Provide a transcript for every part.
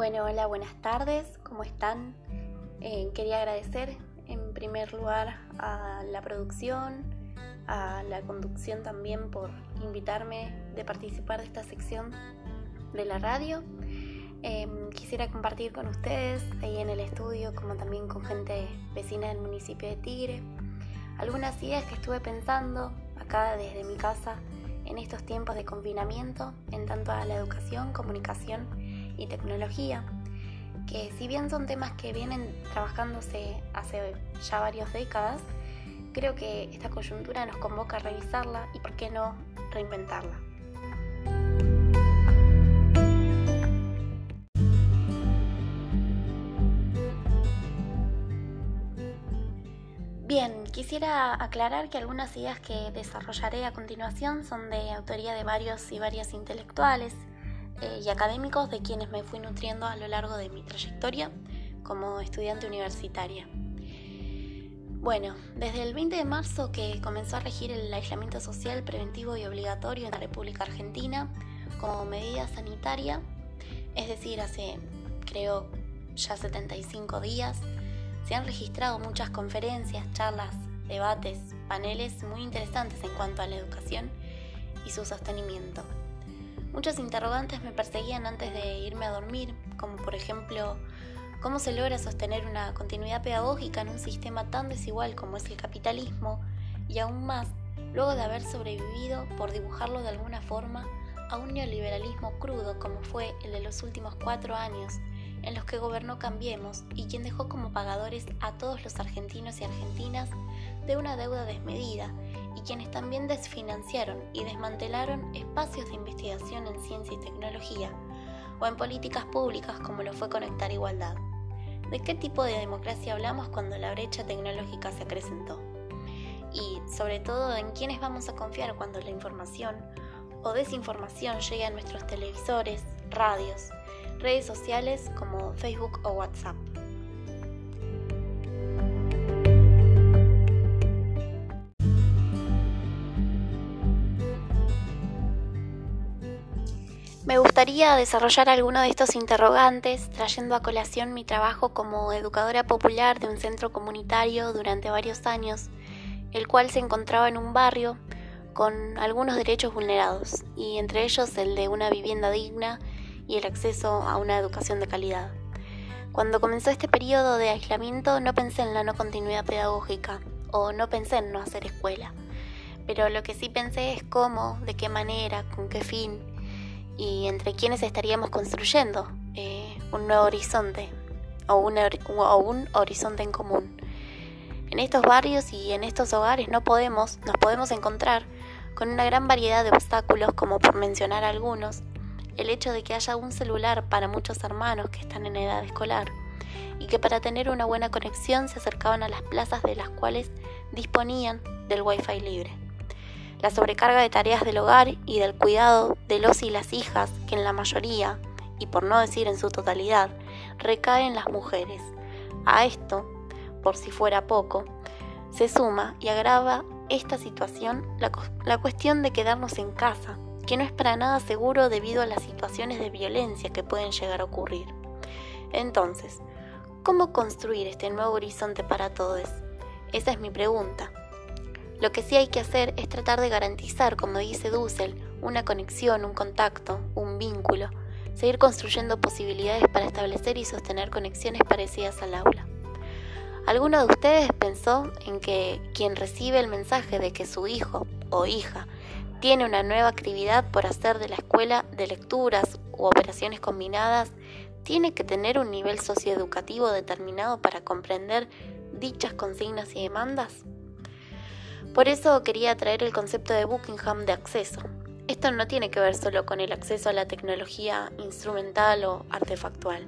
Bueno, hola, buenas tardes, ¿cómo están? Eh, quería agradecer en primer lugar a la producción, a la conducción también por invitarme de participar de esta sección de la radio. Em, quisiera compartir con ustedes ahí en el estudio, como también con gente vecina del municipio de Tigre, algunas ideas que estuve pensando acá desde mi casa en estos tiempos de confinamiento en tanto a la educación, comunicación y tecnología, que si bien son temas que vienen trabajándose hace ya varias décadas, creo que esta coyuntura nos convoca a revisarla y, por qué no, reinventarla. Bien, quisiera aclarar que algunas ideas que desarrollaré a continuación son de autoría de varios y varias intelectuales eh, y académicos de quienes me fui nutriendo a lo largo de mi trayectoria como estudiante universitaria. Bueno, desde el 20 de marzo que comenzó a regir el aislamiento social preventivo y obligatorio en la República Argentina como medida sanitaria, es decir, hace creo ya 75 días, se han registrado muchas conferencias, charlas, debates, paneles muy interesantes en cuanto a la educación y su sostenimiento. Muchos interrogantes me perseguían antes de irme a dormir, como por ejemplo, ¿cómo se logra sostener una continuidad pedagógica en un sistema tan desigual como es el capitalismo? Y aún más, luego de haber sobrevivido, por dibujarlo de alguna forma, a un neoliberalismo crudo como fue el de los últimos cuatro años, en los que gobernó Cambiemos y quien dejó como pagadores a todos los argentinos y argentinas de una deuda desmedida y quienes también desfinanciaron y desmantelaron espacios de investigación en ciencia y tecnología o en políticas públicas como lo fue Conectar Igualdad. ¿De qué tipo de democracia hablamos cuando la brecha tecnológica se acrecentó? Y sobre todo en quiénes vamos a confiar cuando la información o desinformación llegue a nuestros televisores, radios, redes sociales como Facebook o WhatsApp. Gustaría desarrollar alguno de estos interrogantes trayendo a colación mi trabajo como educadora popular de un centro comunitario durante varios años, el cual se encontraba en un barrio con algunos derechos vulnerados, y entre ellos el de una vivienda digna y el acceso a una educación de calidad. Cuando comenzó este periodo de aislamiento no pensé en la no continuidad pedagógica o no pensé en no hacer escuela, pero lo que sí pensé es cómo, de qué manera, con qué fin y entre quiénes estaríamos construyendo eh, un nuevo horizonte o un, o un horizonte en común. En estos barrios y en estos hogares no podemos, nos podemos encontrar con una gran variedad de obstáculos como por mencionar algunos, el hecho de que haya un celular para muchos hermanos que están en edad escolar y que para tener una buena conexión se acercaban a las plazas de las cuales disponían del wifi libre. La sobrecarga de tareas del hogar y del cuidado de los y las hijas, que en la mayoría, y por no decir en su totalidad, recaen en las mujeres. A esto, por si fuera poco, se suma y agrava esta situación la, la cuestión de quedarnos en casa, que no es para nada seguro debido a las situaciones de violencia que pueden llegar a ocurrir. Entonces, ¿cómo construir este nuevo horizonte para todos? Esa es mi pregunta. Lo que sí hay que hacer es tratar de garantizar, como dice Dussel, una conexión, un contacto, un vínculo, seguir construyendo posibilidades para establecer y sostener conexiones parecidas al aula. ¿Alguno de ustedes pensó en que quien recibe el mensaje de que su hijo o hija tiene una nueva actividad por hacer de la escuela de lecturas u operaciones combinadas, tiene que tener un nivel socioeducativo determinado para comprender dichas consignas y demandas? Por eso quería traer el concepto de Buckingham de acceso. Esto no tiene que ver solo con el acceso a la tecnología instrumental o artefactual,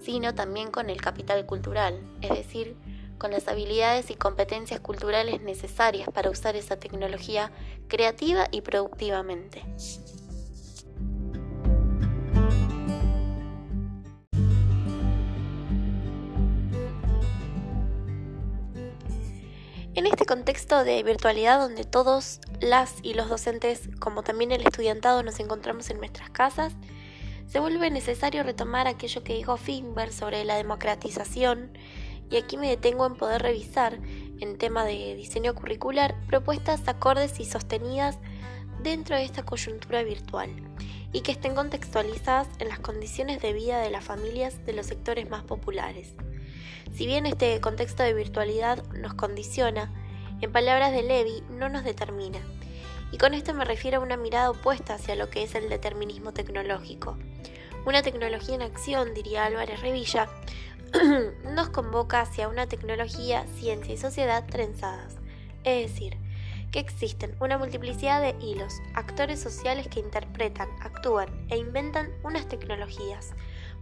sino también con el capital cultural, es decir, con las habilidades y competencias culturales necesarias para usar esa tecnología creativa y productivamente. Este contexto de virtualidad donde todos las y los docentes, como también el estudiantado, nos encontramos en nuestras casas, se vuelve necesario retomar aquello que dijo Finber sobre la democratización, y aquí me detengo en poder revisar, en tema de diseño curricular, propuestas acordes y sostenidas dentro de esta coyuntura virtual y que estén contextualizadas en las condiciones de vida de las familias de los sectores más populares. Si bien este contexto de virtualidad nos condiciona, en palabras de Levi, no nos determina. Y con esto me refiero a una mirada opuesta hacia lo que es el determinismo tecnológico. Una tecnología en acción, diría Álvarez Revilla, nos convoca hacia una tecnología, ciencia y sociedad trenzadas. Es decir, que existen una multiplicidad de hilos, actores sociales que interpretan, actúan e inventan unas tecnologías.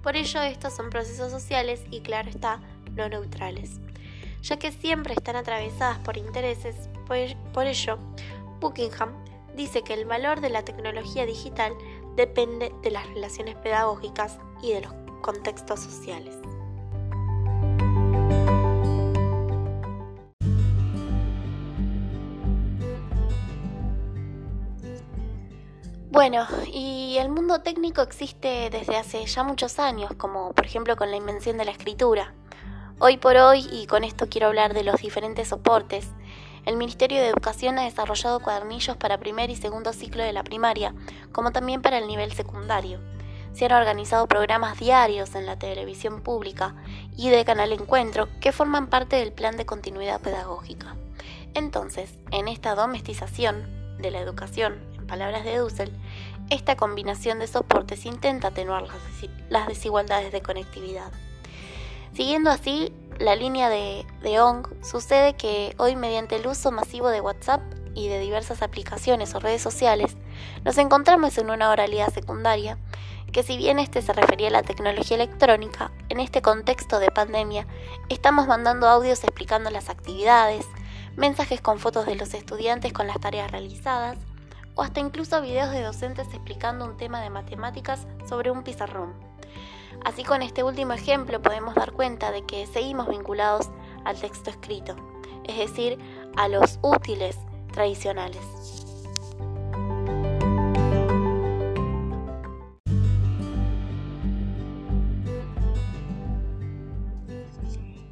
Por ello, estos son procesos sociales y, claro está, no neutrales, ya que siempre están atravesadas por intereses. Por ello, Buckingham dice que el valor de la tecnología digital depende de las relaciones pedagógicas y de los contextos sociales. Bueno, y el mundo técnico existe desde hace ya muchos años, como por ejemplo con la invención de la escritura. Hoy por hoy, y con esto quiero hablar de los diferentes soportes, el Ministerio de Educación ha desarrollado cuadernillos para primer y segundo ciclo de la primaria, como también para el nivel secundario. Se han organizado programas diarios en la televisión pública y de Canal Encuentro que forman parte del plan de continuidad pedagógica. Entonces, en esta domestización de la educación palabras de Dussel, esta combinación de soportes intenta atenuar las desigualdades de conectividad. Siguiendo así la línea de, de ONG, sucede que hoy mediante el uso masivo de WhatsApp y de diversas aplicaciones o redes sociales, nos encontramos en una oralidad secundaria, que si bien este se refería a la tecnología electrónica, en este contexto de pandemia estamos mandando audios explicando las actividades, mensajes con fotos de los estudiantes con las tareas realizadas, o hasta incluso videos de docentes explicando un tema de matemáticas sobre un pizarrón. Así con este último ejemplo podemos dar cuenta de que seguimos vinculados al texto escrito, es decir, a los útiles tradicionales.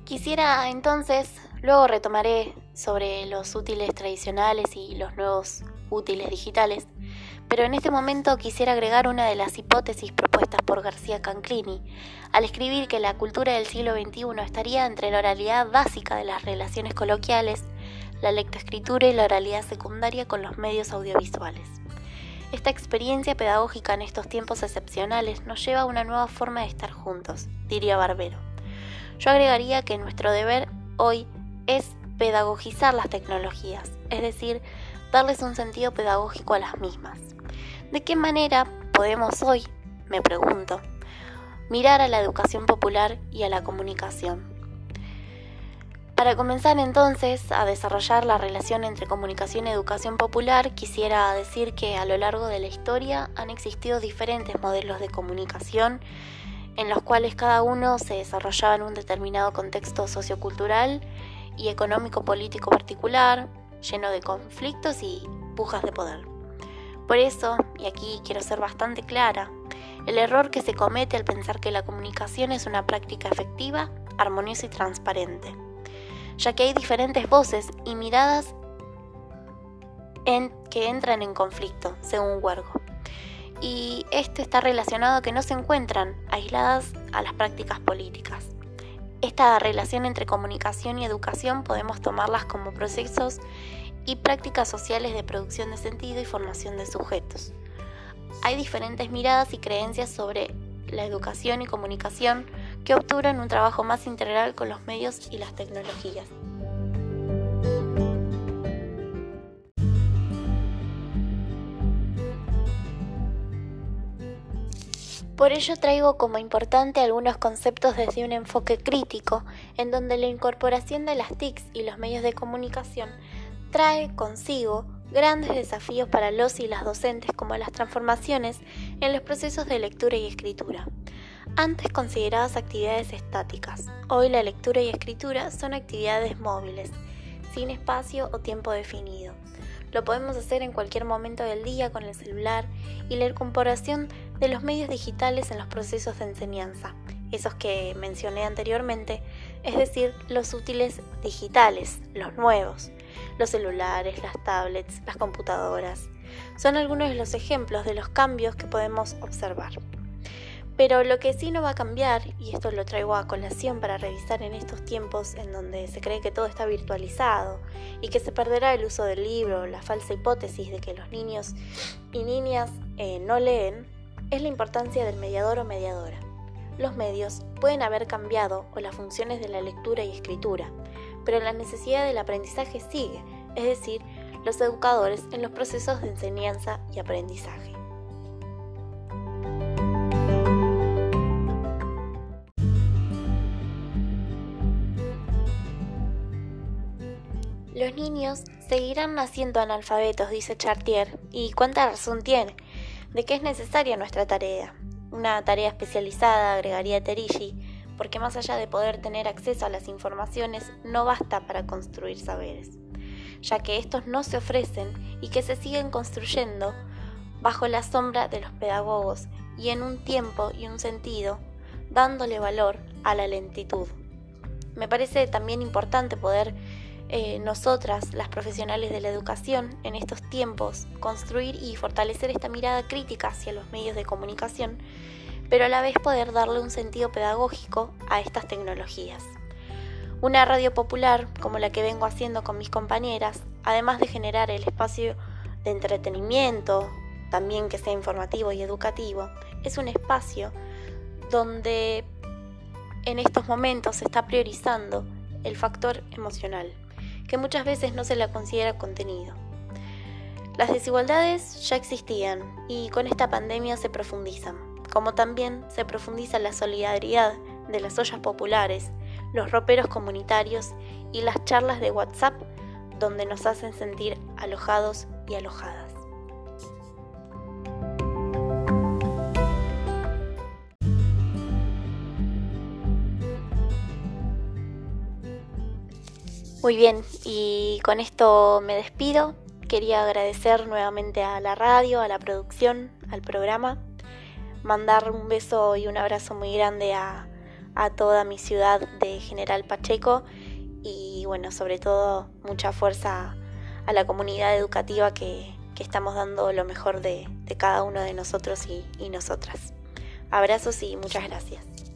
Quisiera entonces, luego retomaré sobre los útiles tradicionales y los nuevos útiles digitales, pero en este momento quisiera agregar una de las hipótesis propuestas por García Canclini, al escribir que la cultura del siglo XXI estaría entre la oralidad básica de las relaciones coloquiales, la lectoescritura y la oralidad secundaria con los medios audiovisuales. Esta experiencia pedagógica en estos tiempos excepcionales nos lleva a una nueva forma de estar juntos, diría Barbero. Yo agregaría que nuestro deber hoy es pedagogizar las tecnologías, es decir, darles un sentido pedagógico a las mismas. ¿De qué manera podemos hoy, me pregunto, mirar a la educación popular y a la comunicación? Para comenzar entonces a desarrollar la relación entre comunicación y educación popular, quisiera decir que a lo largo de la historia han existido diferentes modelos de comunicación en los cuales cada uno se desarrollaba en un determinado contexto sociocultural y económico político particular, lleno de conflictos y pujas de poder. Por eso, y aquí quiero ser bastante clara, el error que se comete al pensar que la comunicación es una práctica efectiva, armoniosa y transparente, ya que hay diferentes voces y miradas que entran en conflicto, según Huergo. Y esto está relacionado a que no se encuentran aisladas a las prácticas políticas. Esta relación entre comunicación y educación podemos tomarlas como procesos y prácticas sociales de producción de sentido y formación de sujetos. Hay diferentes miradas y creencias sobre la educación y comunicación que obturan un trabajo más integral con los medios y las tecnologías. Por ello traigo como importante algunos conceptos desde un enfoque crítico, en donde la incorporación de las TICs y los medios de comunicación trae consigo grandes desafíos para los y las docentes como las transformaciones en los procesos de lectura y escritura. Antes consideradas actividades estáticas, hoy la lectura y escritura son actividades móviles, sin espacio o tiempo definido. Lo podemos hacer en cualquier momento del día con el celular y la incorporación de los medios digitales en los procesos de enseñanza, esos que mencioné anteriormente, es decir, los útiles digitales, los nuevos, los celulares, las tablets, las computadoras. Son algunos de los ejemplos de los cambios que podemos observar. Pero lo que sí no va a cambiar, y esto lo traigo a colación para revisar en estos tiempos en donde se cree que todo está virtualizado y que se perderá el uso del libro, la falsa hipótesis de que los niños y niñas eh, no leen, es la importancia del mediador o mediadora. Los medios pueden haber cambiado o las funciones de la lectura y escritura, pero la necesidad del aprendizaje sigue, es decir, los educadores en los procesos de enseñanza y aprendizaje. Los niños seguirán naciendo analfabetos, dice Chartier, y cuánta razón tiene, de que es necesaria nuestra tarea. Una tarea especializada, agregaría Terigi, porque más allá de poder tener acceso a las informaciones, no basta para construir saberes, ya que estos no se ofrecen y que se siguen construyendo bajo la sombra de los pedagogos y en un tiempo y un sentido, dándole valor a la lentitud. Me parece también importante poder eh, nosotras, las profesionales de la educación, en estos tiempos, construir y fortalecer esta mirada crítica hacia los medios de comunicación, pero a la vez poder darle un sentido pedagógico a estas tecnologías. Una radio popular, como la que vengo haciendo con mis compañeras, además de generar el espacio de entretenimiento, también que sea informativo y educativo, es un espacio donde en estos momentos se está priorizando el factor emocional que muchas veces no se la considera contenido. Las desigualdades ya existían y con esta pandemia se profundizan, como también se profundiza la solidaridad de las ollas populares, los roperos comunitarios y las charlas de WhatsApp donde nos hacen sentir alojados y alojadas. Muy bien, y con esto me despido. Quería agradecer nuevamente a la radio, a la producción, al programa, mandar un beso y un abrazo muy grande a, toda mi ciudad de General Pacheco y bueno, sobre todo mucha fuerza a la comunidad educativa que, estamos dando lo mejor de, cada uno de nosotros y nosotras. Abrazos y muchas gracias.